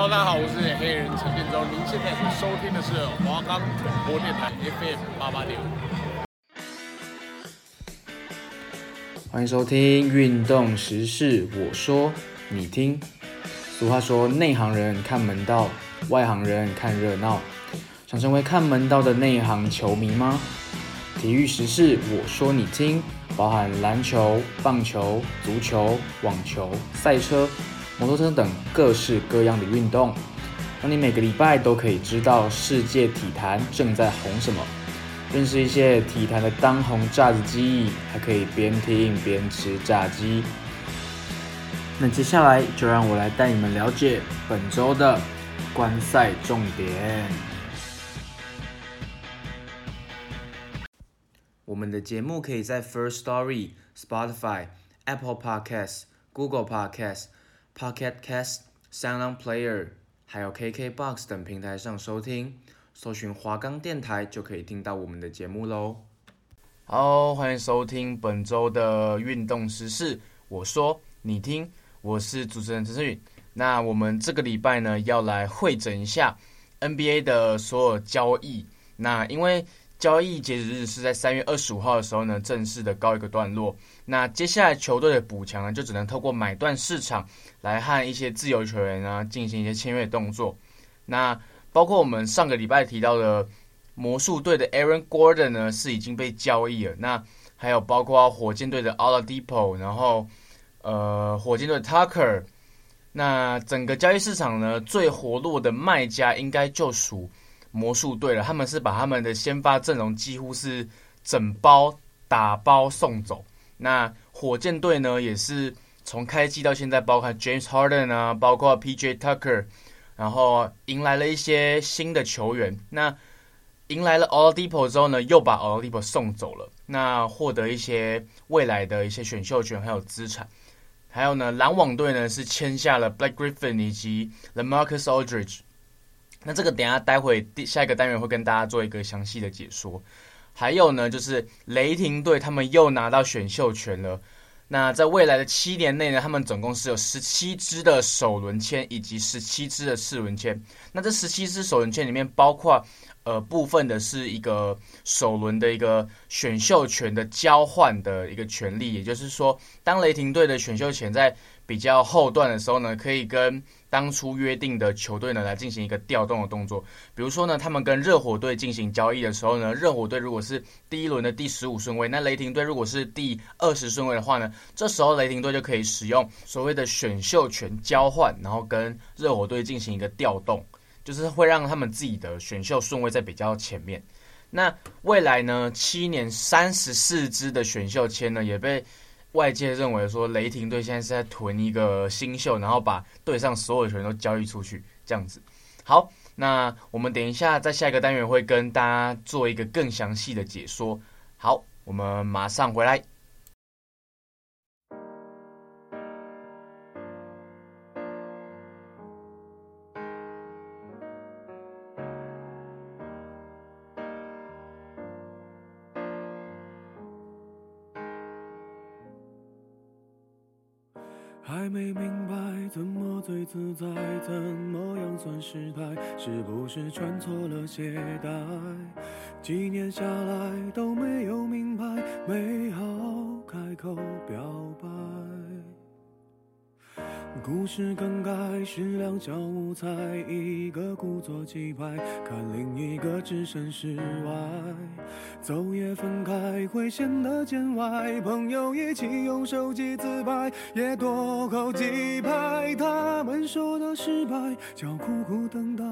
Hello，大家好，我是黑人陈建州。您现在所收听的是华冈广播电台 FM 八八点五。欢迎收听运动时事，我说你听。俗话说，内行人看门道，外行人看热闹。想成为看门道的内行球迷吗？体育时事，我说你听，包含篮球、棒球、足球、网球、赛车、摩托车等各式各样的运动，让你每个礼拜都可以知道世界体坛正在红什么，认识一些体坛的当红炸子鸡，还可以边听边吃炸鸡。那接下来就让我来带你们了解本周的观赛重点。我们的节目可以在 First Story、Spotify、Apple Podcasts、Google Podcasts、Pocket Cast、Sound On Player，还有 KKBox 等平台上收听，搜寻华冈电台就可以听到我们的节目喽。好，欢迎收听本周的运动时事，我说你听，我是主持人陈思宇。那我们这个礼拜呢，要来汇整一下 NBA 的所有交易。那因为交易截止日是在三月二十五号的时候呢，正式的告一个段落。那接下来球队的补强呢，就只能透过买断市场来和一些自由球员啊进行一些签约动作。那包括我们上个礼拜提到的魔术队的 Aaron Gordon 呢，是已经被交易了。那还有包括火箭队的 Oladipo，然后呃火箭队的 Tucker。那整个交易市场呢，最活络的卖家应该就属。魔术队了，他们是把他们的先发阵容几乎是整包打包送走。那火箭队呢，也是从开季到现在，包括 James Harden 啊，包括 PJ Tucker，然后迎来了一些新的球员。那迎来了 All Depot 之后呢，又把 All Depot 送走了。那获得一些未来的一些选秀权还有资产。还有呢，篮网队呢是签下了 Black Griffin 以及 LaMarcus Aldridge。那这个等下待会第下一个单元会跟大家做一个详细的解说。还有呢，就是雷霆队他们又拿到选秀权了。那在未来的七年内呢，他们总共是有十七支的首轮签以及十七支的次轮签。那这十七支首轮签里面包括呃部分的是一个首轮的一个选秀权的交换的一个权利，也就是说，当雷霆队的选秀权在比较后段的时候呢，可以跟当初约定的球队呢来进行一个调动的动作，比如说呢，他们跟热火队进行交易的时候呢，热火队如果是第一轮的第十五顺位，那雷霆队如果是第二十顺位的话呢，这时候雷霆队就可以使用所谓的选秀权交换，然后跟热火队进行一个调动，就是会让他们自己的选秀顺位在比较前面。那未来呢，七年三十四支的选秀签呢，也被。外界认为说，雷霆队现在是在囤一个新秀，然后把队上所有的球员都交易出去，这样子。好，那我们等一下在下一个单元会跟大家做一个更详细的解说。好，我们马上回来。还没明白怎么最自在，怎么样算失态？是不是穿错了鞋带？几年下来都没有明白，没好开口表白。故事更改是两小无猜，一个故作气派，看另一个置身事外。走也分开会显得见外，朋友一起用手机自拍，也多好几拍。他们说的失败叫苦苦等待，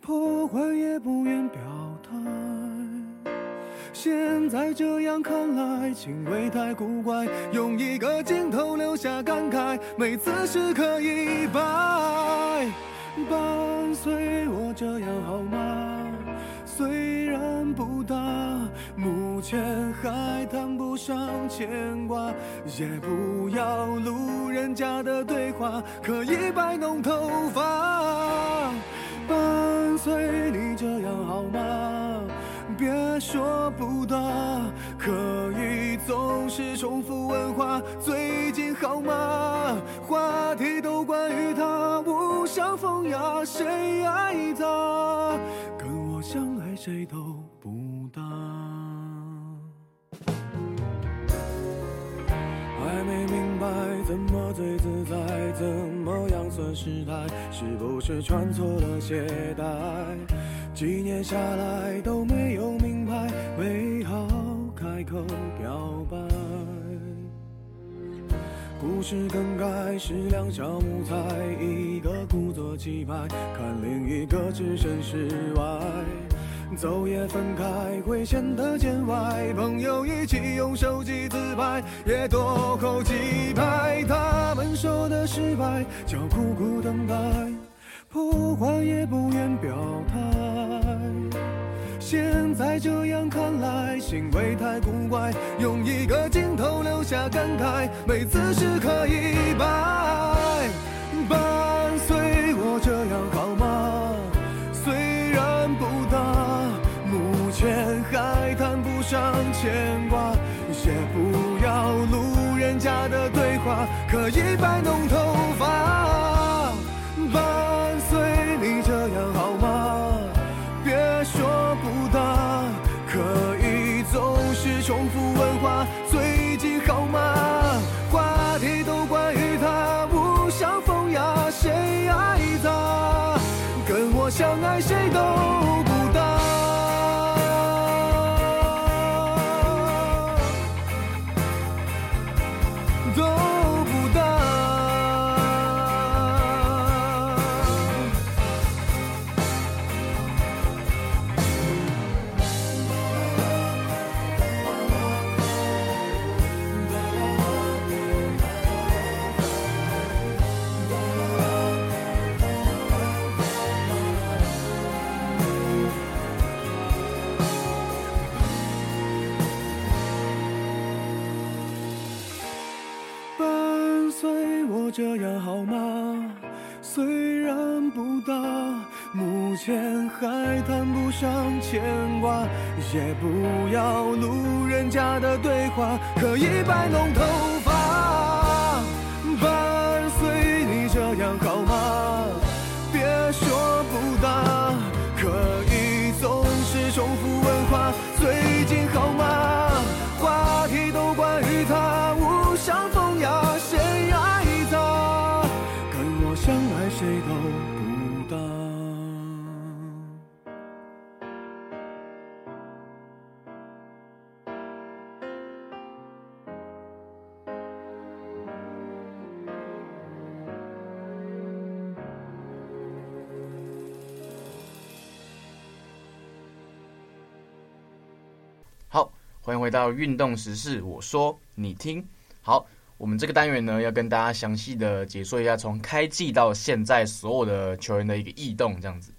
破坏也不愿表态。现在这样看来，情味太古怪。用一个镜头留下感慨，每次时刻一拜。伴随我这样好吗？虽然不大，目前还谈不上牵挂。也不要路人甲的对话，可以摆弄头发。伴随你这样好吗？别说不大，可以总是重复问话。最近好吗？话题都关于他，无伤风雅，谁爱他？跟我相爱谁都不搭。还没明白怎么最自在，怎么样算失态？是不是穿错了鞋带？几年下来都，口表白。故事更改是两小无猜，一个故作气派，看另一个置身事外。走也分开会显得见外，朋友一起用手机自拍，也多扣几拍。他们说的失败叫苦苦等待，破坏也不愿表态。现在这样看来，行为太古怪，用一个镜头留下感慨，没姿势可以摆。伴随我这样好吗？虽然不大，目前还谈不上牵挂，也不要路人甲的对话，可以摆弄头发。爱谁都这样好吗？虽然不大，目前还谈不上牵挂，也不要路人甲的对话，可以摆弄头欢迎回到运动时事，我说你听。好。我们这个单元呢，要跟大家详细的解说一下从开季到现在所有的球员的一个异动，这样子。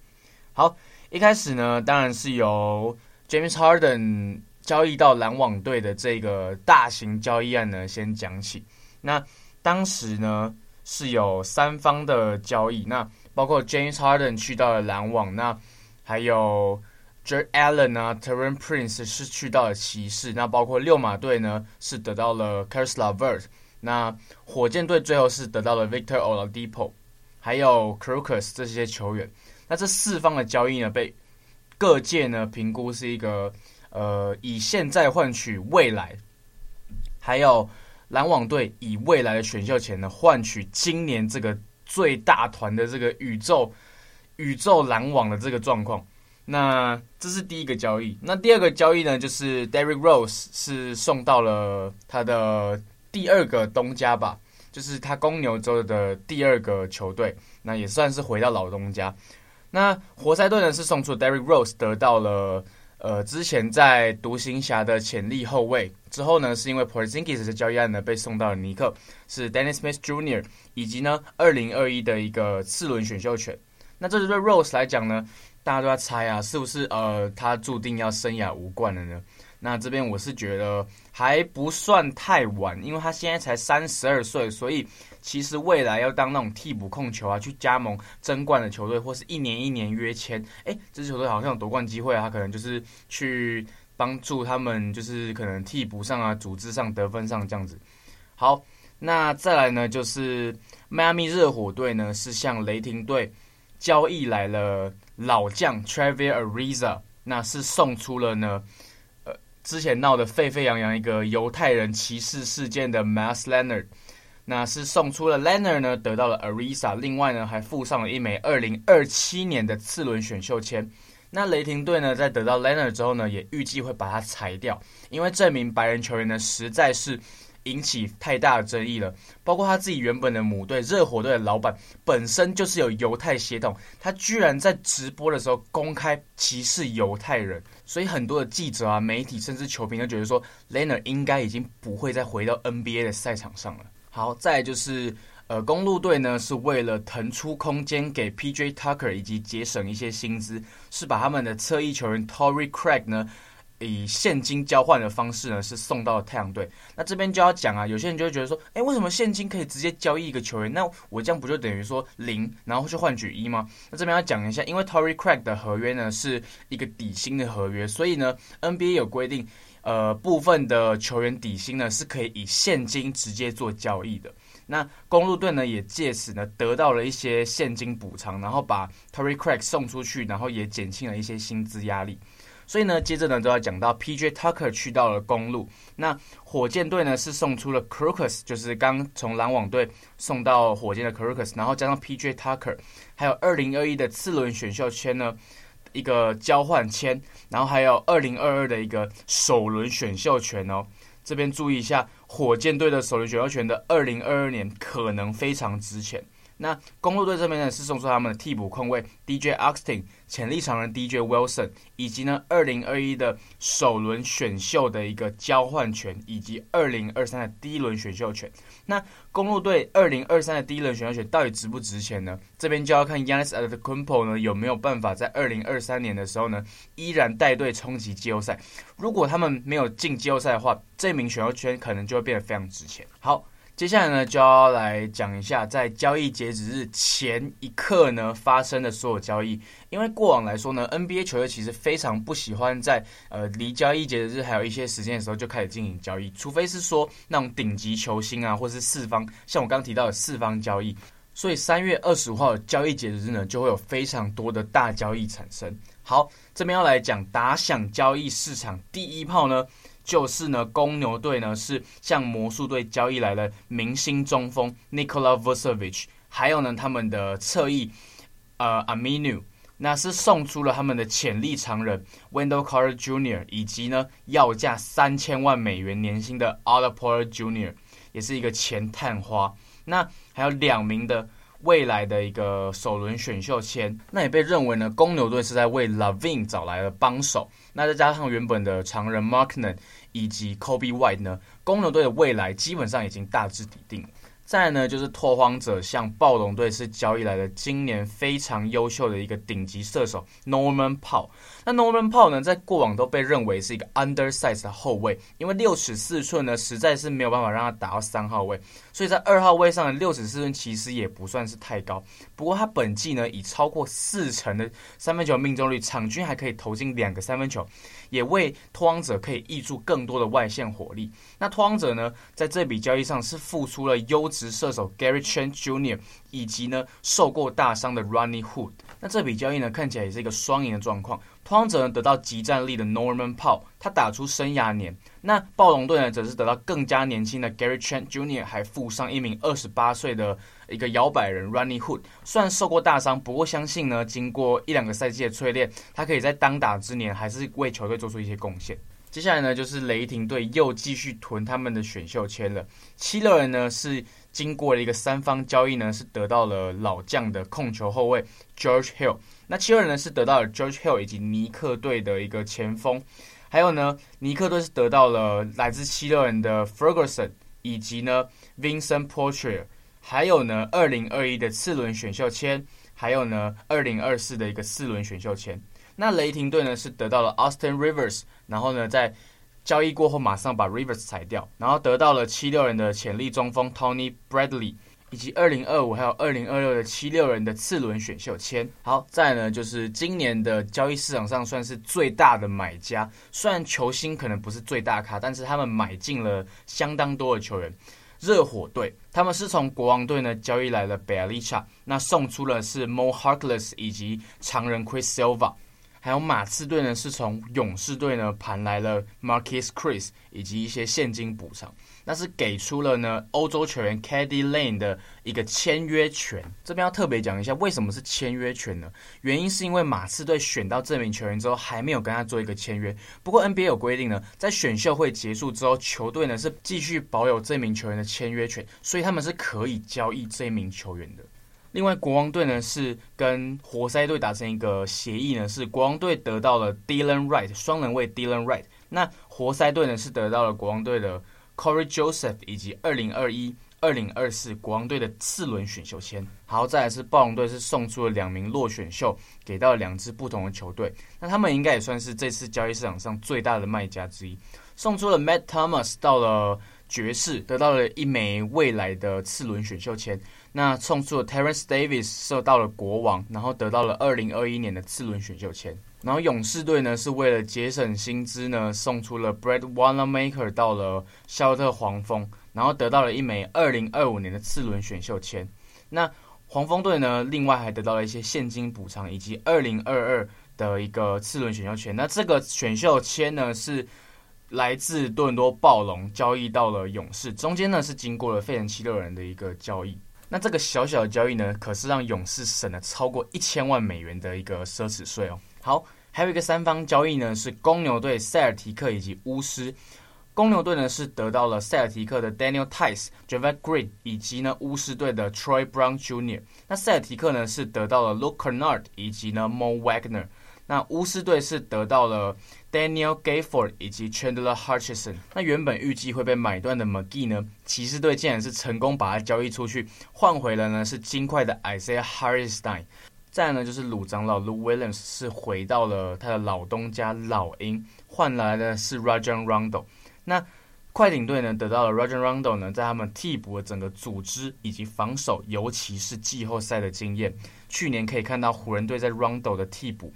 好，一开始呢，当然是由 James Harden 交易到篮网队的这个大型交易案呢先讲起。那当时呢是有三方的交易，那包括 James Harden 去到了篮网，那还有 Jarrett Allen 啊 t e r r e n Prince 是去到了骑士，那包括六马队呢是得到了 Caris LeVert。那火箭队最后是得到了 Victor Oladipo，还有 Crocus 这些球员。那这四方的交易呢，被各界呢评估是一个呃以现在换取未来，还有篮网队以未来的选秀权呢换取今年这个最大团的这个宇宙宇宙篮网的这个状况。那这是第一个交易。那第二个交易呢，就是 Derrick Rose 是送到了他的。第二个东家吧，就是他公牛州的第二个球队，那也算是回到老东家。那活塞队呢是送出 Derrick Rose 得到了呃之前在独行侠的潜力后卫，之后呢是因为 Porzingis 的交易案呢被送到了尼克，是 Dennis Smith Jr. 以及呢二零二一的一个次轮选秀权。那这是对 Rose 来讲呢，大家都在猜啊，是不是呃他注定要生涯无冠了呢？那这边我是觉得还不算太晚，因为他现在才三十二岁，所以其实未来要当那种替补控球啊，去加盟争冠的球队，或是一年一年约签，诶，这支球队好像有夺冠机会啊，他可能就是去帮助他们，就是可能替补上啊，组织上、得分上这样子。好，那再来呢，就是迈阿密热火队呢是向雷霆队交易来了老将 t r e v i r Ariza，那是送出了呢，呃，之前闹得沸沸扬扬一个犹太人歧视事件的 Mas Leonard，那是送出了 Leonard 呢，得到了 Ariza，另外呢还附上了一枚二零二七年的次轮选秀签。那雷霆队呢，在得到 Leonard 之后呢，也预计会把他裁掉，因为这名白人球员呢，实在是引起太大的争议了。包括他自己原本的母队热火队的老板，本身就是有犹太血统，他居然在直播的时候公开歧视犹太人，所以很多的记者啊、媒体甚至球评都觉得说，Leonard 应该已经不会再回到 NBA 的赛场上了。好，再就是。呃，公鹿队呢是为了腾出空间给 PJ Tucker 以及节省一些薪资，是把他们的侧翼球员 Tory Craig 呢以现金交换的方式呢是送到了太阳队。那这边就要讲啊，有些人就会觉得说，哎，为什么现金可以直接交易一个球员？那我这样不就等于说零，然后去换取一吗？那这边要讲一下，因为 Tory Craig 的合约呢是一个底薪的合约，所以呢 NBA 有规定，呃，部分的球员底薪呢是可以以现金直接做交易的。那公鹿队呢，也借此呢得到了一些现金补偿，然后把 Tory Craig 送出去，然后也减轻了一些薪资压力。所以呢，接着呢都要讲到 PJ Tucker 去到了公路。那火箭队呢是送出了 Crocus，就是刚从篮网队送到火箭的 Crocus，然后加上 PJ Tucker，还有二零二一的次轮选秀签呢一个交换签，然后还有二零二二的一个首轮选秀权哦。这边注意一下，火箭队的首轮选秀权的二零二二年可能非常值钱。那公路队这边呢是送出他们的替补控卫 DJ Austin、潜力长人 DJ Wilson，以及呢二零二一的首轮选秀的一个交换权，以及二零二三的第一轮选秀权。那公路队二零二三的第一轮选秀权到底值不值钱呢？这边就要看 Yanis Antetokounmpo 呢有没有办法在二零二三年的时候呢依然带队冲击季后赛。如果他们没有进季后赛的话，这名选秀权可能就会变得非常值钱。好。接下来呢，就要来讲一下在交易截止日前一刻呢发生的所有交易。因为过往来说呢，NBA 球队其实非常不喜欢在呃离交易截止日还有一些时间的时候就开始进行交易，除非是说那种顶级球星啊，或是四方，像我刚提到的四方交易。所以三月二十五号的交易截止日呢，就会有非常多的大交易产生。好，这边要来讲打响交易市场第一炮呢。就是呢，公牛队呢是向魔术队交易来了明星中锋 Nikola Vucevic，还有呢他们的侧翼呃 Aminu，那是送出了他们的潜力长人 Wendell Carter Jr. 以及呢要价三千万美元年薪的 Otto Porter Jr. 也是一个前探花。那还有两名的。未来的一个首轮选秀签，那也被认为呢，公牛队是在为 Lavin 找来了帮手。那再加上原本的常人 Markin 以及 Kobe White 呢，公牛队的未来基本上已经大致底定。再呢，就是拓荒者向暴龙队是交易来的今年非常优秀的一个顶级射手 Norman Powell。那 Norman Powell 呢，在过往都被认为是一个 undersize 的后卫，因为六尺四寸呢，实在是没有办法让他打到三号位，所以在二号位上的六尺四寸其实也不算是太高。不过他本季呢，以超过四成的三分球命中率，场均还可以投进两个三分球，也为托荒者可以挹注更多的外线火力。那托荒者呢，在这笔交易上是付出了优质射手 Gary Trent Jr. 以及呢受过大伤的 Ronnie Hood。那这笔交易呢，看起来也是一个双赢的状况。托荒者呢得到极战力的 Norman Powell，他打出生涯年。那暴龙队呢，则是得到更加年轻的 Gary Trent Jr.，还附上一名二十八岁的一个摇摆人 Rodney Hood。虽然受过大伤，不过相信呢，经过一两个赛季的淬炼，他可以在当打之年还是为球队做出一些贡献。接下来呢，就是雷霆队又继续囤他们的选秀签了。七六人呢是经过了一个三方交易呢，是得到了老将的控球后卫 George Hill。那七六人呢是得到了 George Hill 以及尼克队的一个前锋，还有呢尼克队是得到了来自七六人的 Ferguson 以及呢 Vincent Portier，还有呢二零二一的次轮选秀签，还有呢二零二四的一个四轮选秀签。那雷霆队呢是得到了 Austin Rivers，然后呢在交易过后马上把 Rivers 裁掉，然后得到了七六人的潜力中锋 Tony Bradley。以及二零二五还有二零二六的七六人的次轮选秀签。好，再呢就是今年的交易市场上算是最大的买家，虽然球星可能不是最大咖，但是他们买进了相当多的球员。热火队，他们是从国王队呢交易来了 Bjelica，那送出了是 Mo Harkless 以及常人 Chris Silva。还有马刺队呢，是从勇士队呢盘来了 Marcus Chris 以及一些现金补偿，那是给出了呢欧洲球员 KD Lane 的一个签约权。这边要特别讲一下，为什么是签约权呢？原因是因为马刺队选到这名球员之后，还没有跟他做一个签约。不过 NBA 有规定呢，在选秀会结束之后，球队呢是继续保有这名球员的签约权，所以他们是可以交易这名球员的。另外，国王队呢是跟活塞队达成一个协议呢，是国王队得到了 Dylan Wright 双人卫 Dylan Wright，那活塞队呢是得到了国王队的 Corey Joseph 以及二零二一、二零二四国王队的次轮选秀签。好，再来是暴龙队是送出了两名落选秀，给到了两支不同的球队，那他们应该也算是这次交易市场上最大的卖家之一，送出了 Matt Thomas 到了爵士，得到了一枚未来的次轮选秀签。那送出了 Terence Davis 受到了国王，然后得到了二零二一年的次轮选秀签。然后勇士队呢是为了节省薪资呢，送出了 Brad Wanamaker 到了肖特黄蜂，然后得到了一枚二零二五年的次轮选秀签。那黄蜂队呢，另外还得到了一些现金补偿以及二零二二的一个次轮选秀签。那这个选秀签呢是来自多伦多暴龙交易到了勇士，中间呢是经过了费城七六人的一个交易。那这个小小的交易呢，可是让勇士省了超过一千万美元的一个奢侈税哦。好，还有一个三方交易呢，是公牛队、塞尔提克以及巫师。公牛队呢是得到了塞尔提克的 Daniel Tice、j a v a n Green 以及呢巫师队的 Troy Brown Jr。那塞尔提克呢是得到了 Luke Kennard 以及呢 Mo Wagner。那巫师队是得到了 Daniel Gafford 以及 Chandler Hutchison。那原本预计会被买断的 McGee 呢，骑士队竟然是成功把他交易出去，换回了呢是金块的 Isaiah Harrisstein。再呢就是鲁长老 Lou Williams 是回到了他的老东家老鹰，换来的是 Rajon Rondo。那快艇队呢得到了 Rajon Rondo 呢，在他们替补的整个组织以及防守，尤其是季后赛的经验。去年可以看到湖人队在 Rondo 的替补。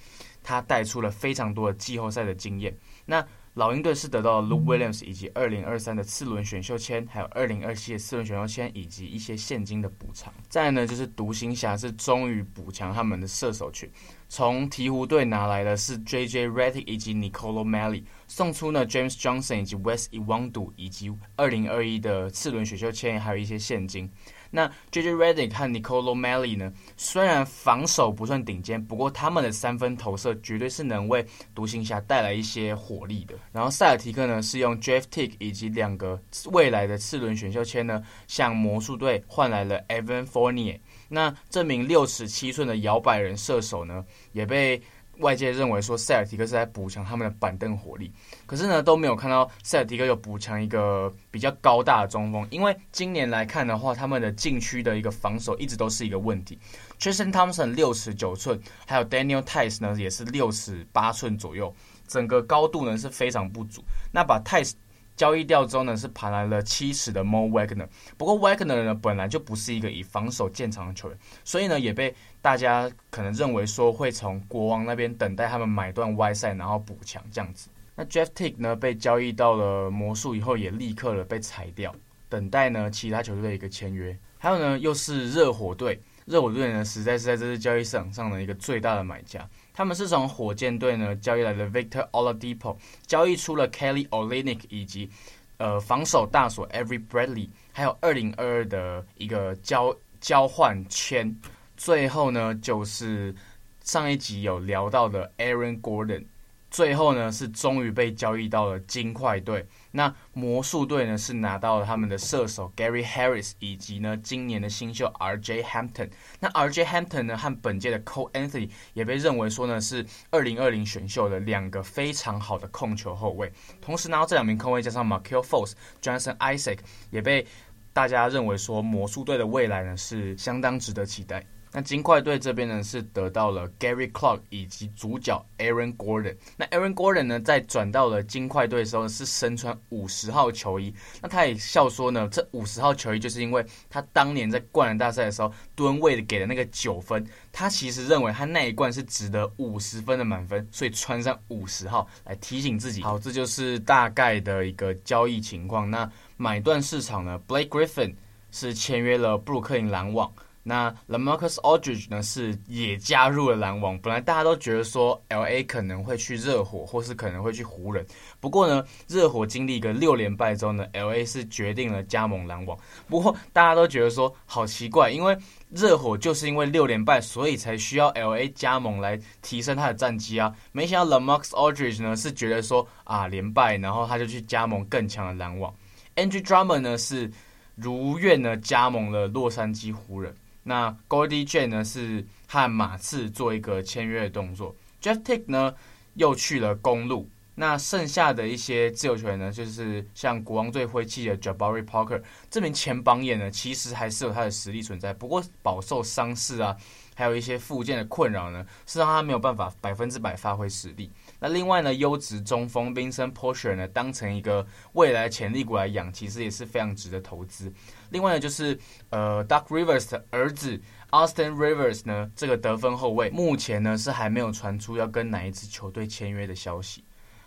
他带出了非常多的季后赛的经验。那老鹰队是得到了 Lou Williams 以及二零二三的次轮选秀签，还有二零二七的次轮选秀签，以及一些现金的补偿。再来呢，就是独行侠是终于补强他们的射手群，从鹈鹕队拿来的是 JJ Redick 以及 Nicolo Melli，送出呢 James Johnson 以及 Wes Iwundu 以及二零二一的次轮选秀签，还有一些现金。那 JJ Redick 和 Nicolo Melli 呢？虽然防守不算顶尖，不过他们的三分投射绝对是能为独行侠带来一些火力的。然后塞尔提克呢是用 Jeff Teague 以及两个未来的次轮选秀签呢，向魔术队换来了 Evan Fournier。那这名六尺七寸的摇摆人射手呢，也被。外界认为说塞尔提克是在补强他们的板凳火力，可是呢都没有看到塞尔提克有补强一个比较高大的中锋，因为今年来看的话，他们的禁区的一个防守一直都是一个问题。Tristan Thompson 六尺九寸，还有 Daniel Theis 呢也是六尺八寸左右，整个高度呢是非常不足。那把 Theis 交易掉之后呢，是盘来了七尺的 Mo Wagner。不过 Wagner 呢本来就不是一个以防守见长的球员，所以呢也被大家可能认为说会从国王那边等待他们买断 Whiteside，然后补强这样子。那 Jeff Teague 呢被交易到了魔术以后，也立刻了被裁掉，等待呢其他球队的一个签约。还有呢又是热火队，热火队呢实在是在这次交易市场上的一个最大的买家。他们是从火箭队呢交易来的 Victor Oladipo，交易出了 Kelly Olynyk 以及呃防守大锁 Every Bradley，还有二零二二的一个交交换签。最后呢就是上一集有聊到的 Aaron Gordon。最后呢，是终于被交易到了金块队。那魔术队呢，是拿到了他们的射手 Gary Harris，以及呢今年的新秀 RJ Hampton。那 RJ Hampton 呢，和本届的 Cole Anthony 也被认为说呢是二零二零选秀的两个非常好的控球后卫。同时拿到这两名控卫，加上 Markelle Fultz、Jonathan Isaac，也被大家认为说魔术队的未来呢是相当值得期待。那金块队这边呢是得到了 Gary Clark 以及主角 Aaron Gordon。那 Aaron Gordon 呢在转到了金块队的时候是身穿五十号球衣。那他也笑说呢，这五十号球衣就是因为他当年在灌篮大赛的时候吨位的给的那个九分，他其实认为他那一罐是值得五十分的满分，所以穿上五十号来提醒自己。好，这就是大概的一个交易情况。那买断市场呢，Blake Griffin 是签约了布鲁克林篮网。那 LaMarcus Aldridge 呢是也加入了篮网，本来大家都觉得说 LA 可能会去热火，或是可能会去湖人。不过呢，热火经历一个六连败之后呢，LA 是决定了加盟篮网。不过大家都觉得说好奇怪，因为热火就是因为六连败，所以才需要 LA 加盟来提升他的战绩啊。没想到 LaMarcus Aldridge 呢是觉得说啊连败，然后他就去加盟更强的篮网。Andre Drummond 呢是如愿呢加盟了洛杉矶湖人。那 Gordy J 呢是和马刺做一个签约的动作，Jeff Teague 呢又去了公鹿。那剩下的一些自由球员呢，就是像国王队灰气的 Jabari Parker 这名前榜眼呢，其实还是有他的实力存在，不过饱受伤势啊，还有一些复健的困扰呢，是让他没有办法百分之百发挥实力。那另外呢，优质中锋 Vincent Porcher 呢，当成一个未来潜力股来养，其实也是非常值得投资。另外呢，就是呃，Duck Rivers 的儿子 Austin Rivers 呢，这个得分后卫，目前呢是还没有传出要跟哪一支球队签约的消息。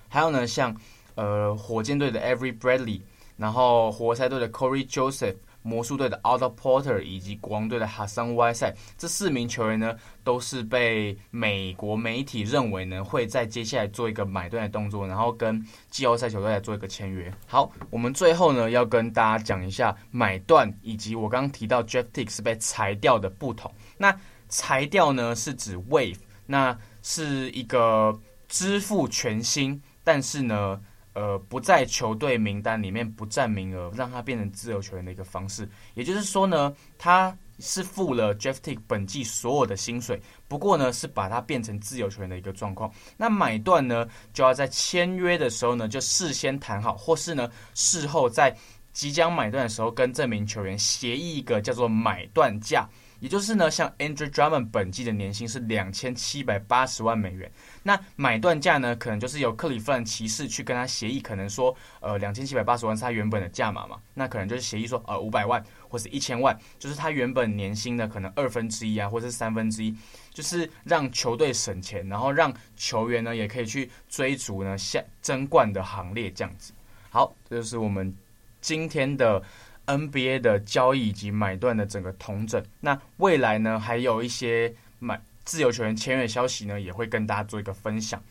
还有呢，像呃，火箭队的 Every Bradley，然后活塞队的 Corey Joseph。魔术队的 Otto Porter 以及国王队的 Hassan w i s e 这四名球员呢，都是被美国媒体认为呢会在接下来做一个买断的动作，然后跟季后赛球队来做一个签约。好，我们最后呢要跟大家讲一下买断以及我刚刚提到 Jeff Teague 是被裁掉的不同。那裁掉呢是指 wave，那是一个支付全新，但是呢。呃，不在球队名单里面不占名额，让他变成自由球员的一个方式。也就是说呢，他是付了 Jeff Teague 本季所有的薪水，不过呢是把他变成自由球员的一个状况。那买断呢，就要在签约的时候呢就事先谈好，或是呢事后在即将买断的时候跟这名球员协议一个叫做买断价。也就是呢，像 Andrew Drummond 本季的年薪是两千七百八十万美元，那买断价呢，可能就是由克里夫兰骑士去跟他协议，可能说，呃，两千七百八十万是他原本的价码嘛，那可能就是协议说，呃，五百万或是一千万，就是他原本年薪的可能二分之一啊，或者是三分之一，就是让球队省钱，然后让球员呢也可以去追逐呢下争冠的行列这样子。好，这就是我们今天的。NBA 的交易以及买断的整个统整，那未来呢还有一些买自由球员签约消息呢，也会跟大家做一个分享。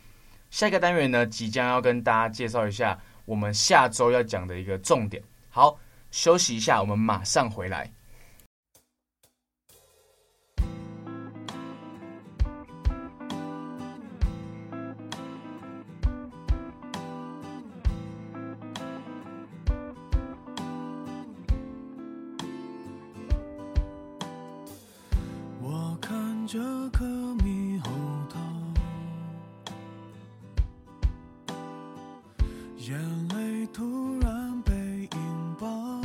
下一个单元呢，即将要跟大家介绍一下我们下周要讲的一个重点。好，休息一下，我们马上回来。这颗猕猴桃，眼泪突然被引爆。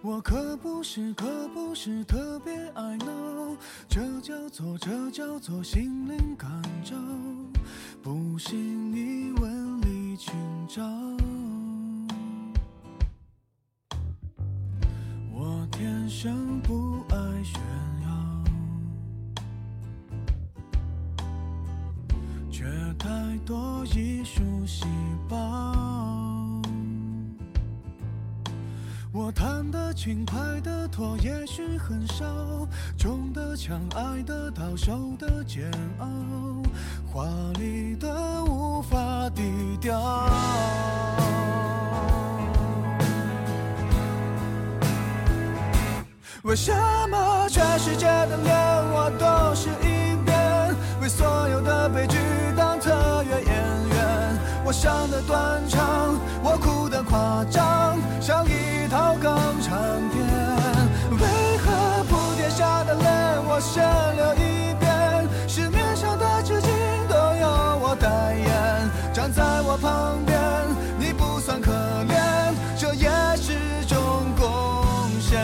我可不是，可不是特别爱闹，这叫做，这叫做心灵感召。不信你华丽的无法低调。为什么全世界的脸我都是一遍？为所有的悲剧当特约演员？我想的断肠，我哭的夸张，像一套港产片。为何铺垫下的泪我先流一代言，站在我旁边，你不算可怜，这也是种贡献。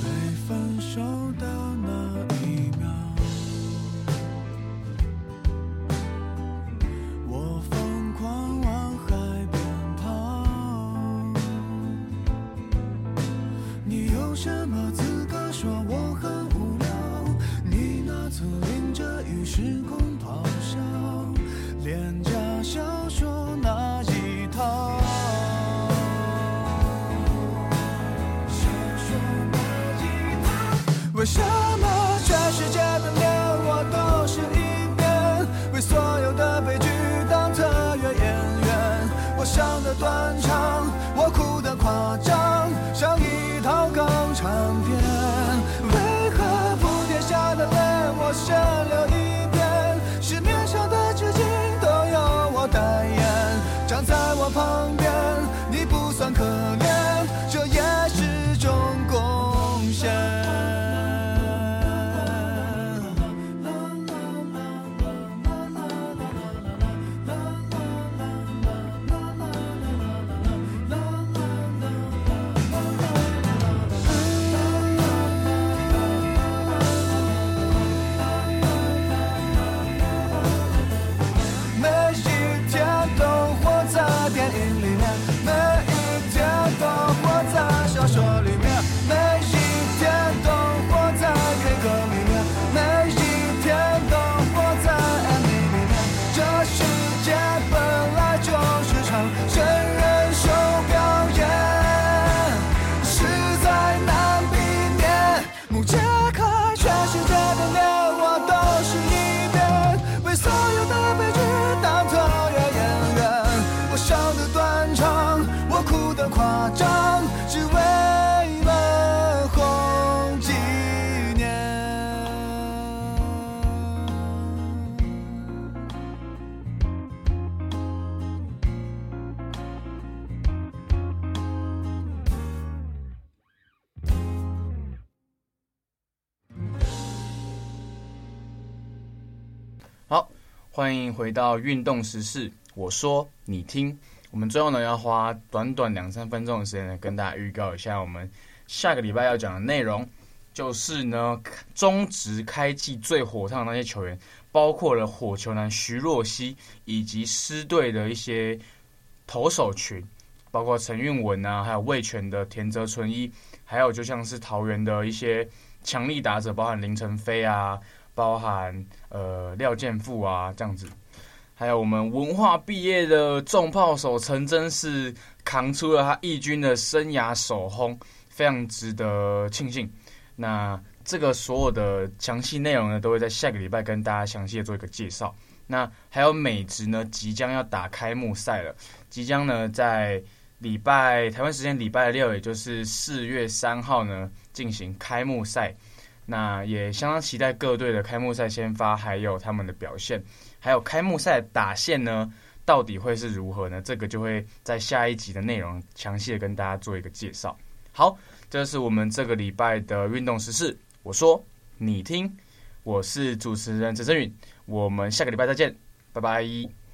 被分手的那一秒，我疯狂往海边跑，你有什么？说我很无聊？你那次淋着雨失控咆哮，脸颊笑欢迎回到运动时事。我说你听，我们最后呢要花短短两三分钟的时间呢，跟大家预告一下我们下个礼拜要讲的内容，就是呢中职开季最火烫的那些球员，包括了火球男徐若曦以及狮队的一些投手群，包括陈韵文啊，还有味全的田泽纯一，还有就像是桃园的一些强力打者，包含林晨飞啊。包含呃廖健富啊这样子，还有我们文化毕业的重炮手陈真是扛出了他义军的生涯首轰，非常值得庆幸。那这个所有的详细内容呢，都会在下个礼拜跟大家详细的做一个介绍。那还有美职呢，即将要打开幕赛了，即将呢在礼拜台湾时间礼拜六，也就是四月三号呢进行开幕赛。那也相当期待各队的开幕赛先发，还有他们的表现，还有开幕赛打线呢，到底会是如何呢？这个就会在下一集的内容详细的跟大家做一个介绍。好，这是我们这个礼拜的运动时事。我说你听，我是主持人陈振宇，我们下个礼拜再见，拜拜。